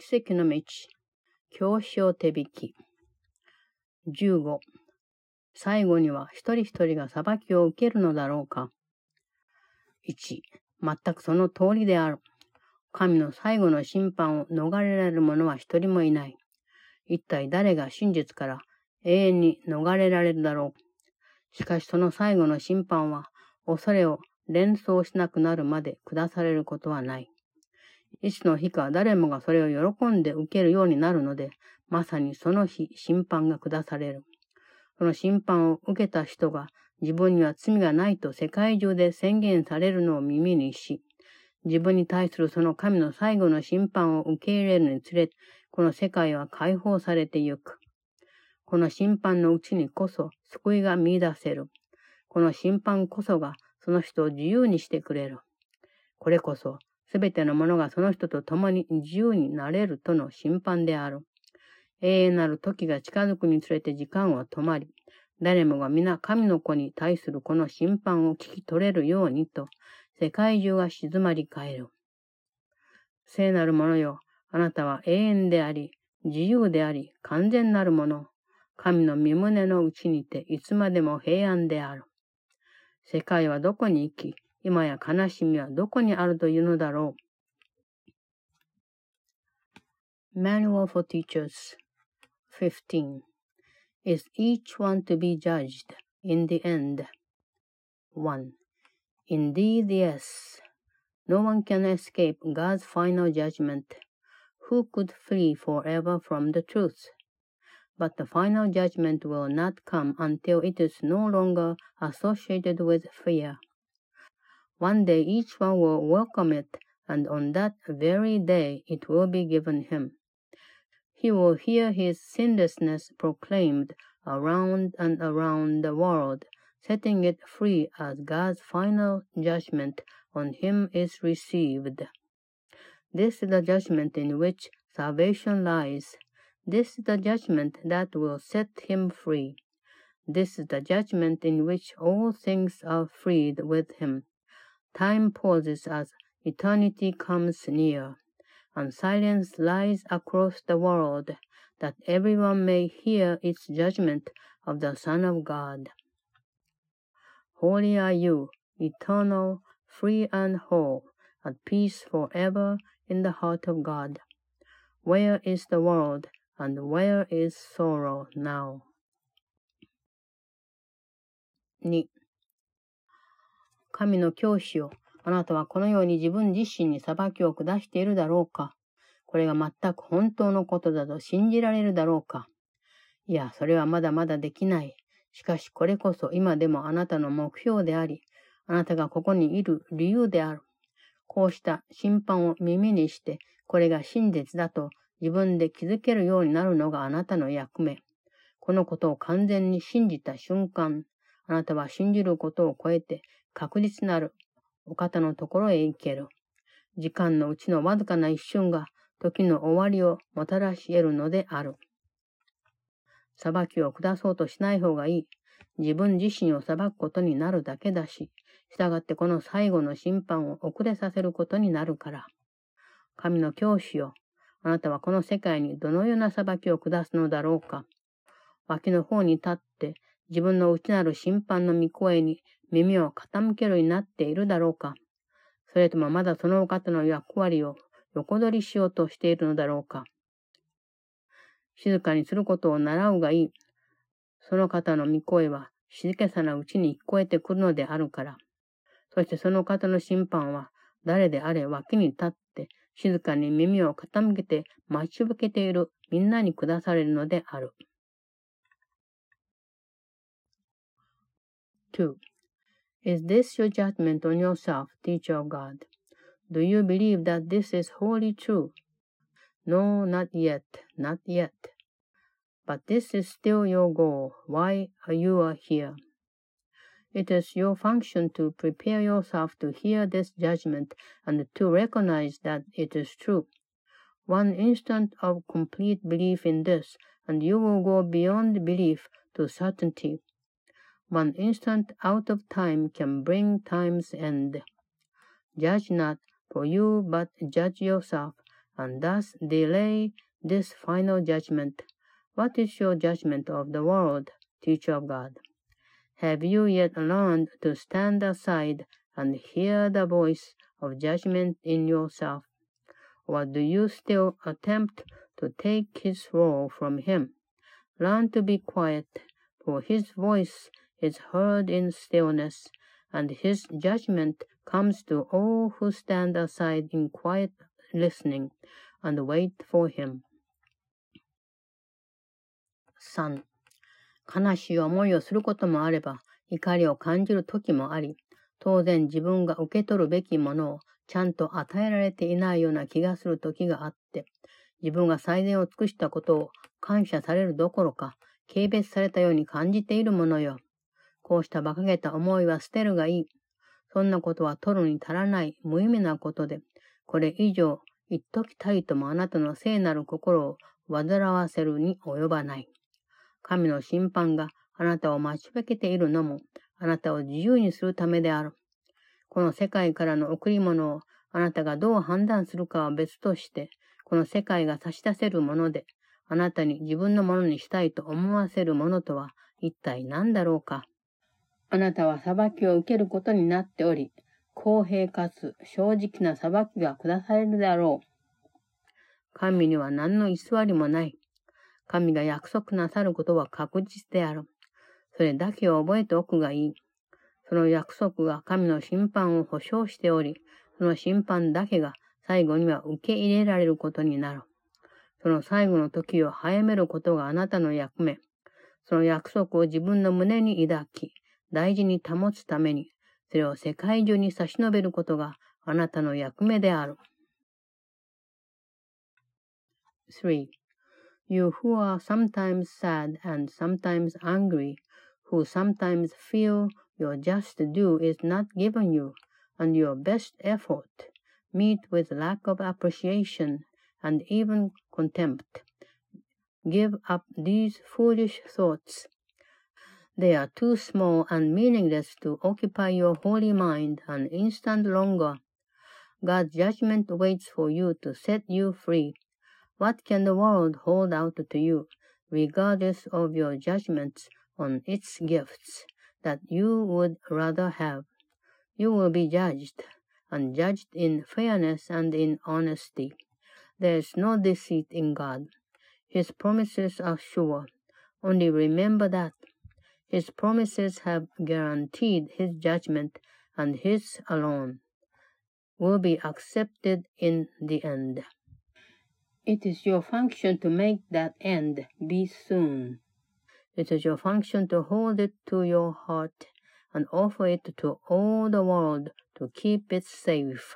奇跡の道、教師を手引き。15、最後には一人一人が裁きを受けるのだろうか。1、全くその通りである。神の最後の審判を逃れられる者は一人もいない。一体誰が真実から永遠に逃れられるだろう。しかしその最後の審判は、恐れを連想しなくなるまで下されることはない。いつの日か誰もがそれを喜んで受けるようになるので、まさにその日審判が下される。その審判を受けた人が自分には罪がないと世界中で宣言されるのを耳にし、自分に対するその神の最後の審判を受け入れるにつれ、この世界は解放されてゆく。この審判のうちにこそ救いが見出せる。この審判こそがその人を自由にしてくれる。これこそ、すべてのものがその人と共に自由になれるとの審判である。永遠なる時が近づくにつれて時間は止まり、誰もが皆神の子に対するこの審判を聞き取れるようにと、世界中が静まり返る。聖なるものよ、あなたは永遠であり、自由であり、完全なるもの。神の身胸のうちにていつまでも平安である。世界はどこに行き、今や悲しみはどこにあるというのだろう。Manual for Teachers 15 Is each one to be judged in the end? 1. Indeed, yes. No one can escape God's final judgment. Who could flee forever from the truth? but the final judgment will not come until it is no longer associated with fear. One day each one will welcome it, and on that very day it will be given him. He will hear his sinlessness proclaimed around and around the world, setting it free as God's final judgment on him is received. This is the judgment in which salvation lies. This is the judgment that will set him free. This is the judgment in which all things are freed with him. Time pauses as eternity comes near, and silence lies across the world, that everyone may hear its judgment of the Son of God. Holy are you, eternal, free and whole, at peace forever in the heart of God. Where is the world and where is sorrow now? 2. 神の教師よ、あなたはこのように自分自身に裁きを下しているだろうかこれが全く本当のことだと信じられるだろうかいや、それはまだまだできない。しかしこれこそ今でもあなたの目標であり、あなたがここにいる理由である。こうした審判を耳にして、これが真実だと自分で気づけるようになるのがあなたの役目。このことを完全に信じた瞬間、あなたは信じることを超えて確実なるお方のところへ行ける。時間のうちのわずかな一瞬が時の終わりをもたらし得るのである。裁きを下そうとしない方がいい。自分自身を裁くことになるだけだし、従ってこの最後の審判を遅れさせることになるから。神の教師よ、あなたはこの世界にどのような裁きを下すのだろうか。脇の方に立って自分の内なる審判の御声に耳を傾けるようになっているだろうか。それともまだそのお方の役割を横取りしようとしているのだろうか。静かにすることを習うがいい。その方の御声は静けさなうちに聞こえてくるのであるから。そしてその方の審判は誰であれ脇に立って静かに耳を傾けて待ち受けているみんなに下されるのである。2. Is this your judgment on yourself, teacher of God? Do you believe that this is wholly true? No, not yet, not yet. But this is still your goal, why are you are here. It is your function to prepare yourself to hear this judgment and to recognize that it is true. One instant of complete belief in this, and you will go beyond belief to certainty. One instant out of time can bring time's end. Judge not for you, but judge yourself, and thus delay this final judgment. What is your judgment of the world, teacher of God? Have you yet learned to stand aside and hear the voice of judgment in yourself? Or do you still attempt to take his role from him? Learn to be quiet, for his voice is heard in stillness, and his judgment comes to all who stand aside in quiet listening and wait for him. 3. 悲しい思いをすることもあれば、怒りを感じる時もあり、当然自分が受け取るべきものをちゃんと与えられていないような気がする時があって、自分が最善を尽くしたことを感謝されるどころか、軽蔑されたように感じているものよ。こうした馬鹿げた思いは捨てるがいい。そんなことは取るに足らない無意味なことで、これ以上言っときたいともあなたの聖なる心を煩わせるに及ばない。神の審判があなたを待ち受けているのも、あなたを自由にするためである。この世界からの贈り物をあなたがどう判断するかは別として、この世界が差し出せるもので、あなたに自分のものにしたいと思わせるものとは一体何だろうか。あなたは裁きを受けることになっており、公平かつ正直な裁きが下されるだろう。神には何の偽りもない。神が約束なさることは確実である。それだけを覚えておくがいい。その約束が神の審判を保証しており、その審判だけが最後には受け入れられることになる。その最後の時を早めることがあなたの役目。その約束を自分の胸に抱き、大事に保つために、それを世界中に差し伸べることがあなたの役目である。3. You who are sometimes sad and sometimes angry, who sometimes feel your just due is not given you, and your best effort meet with lack of appreciation and even contempt. Give up these foolish thoughts they are too small and meaningless to occupy your holy mind an instant longer. God's judgment waits for you to set you free. What can the world hold out to you, regardless of your judgments on its gifts, that you would rather have? You will be judged, and judged in fairness and in honesty. There is no deceit in God. His promises are sure. Only remember that his promises have guaranteed his judgment, and his alone will be accepted in the end. It is your function to make that end be soon. It is your function to hold it to your heart and offer it to all the world to keep it safe.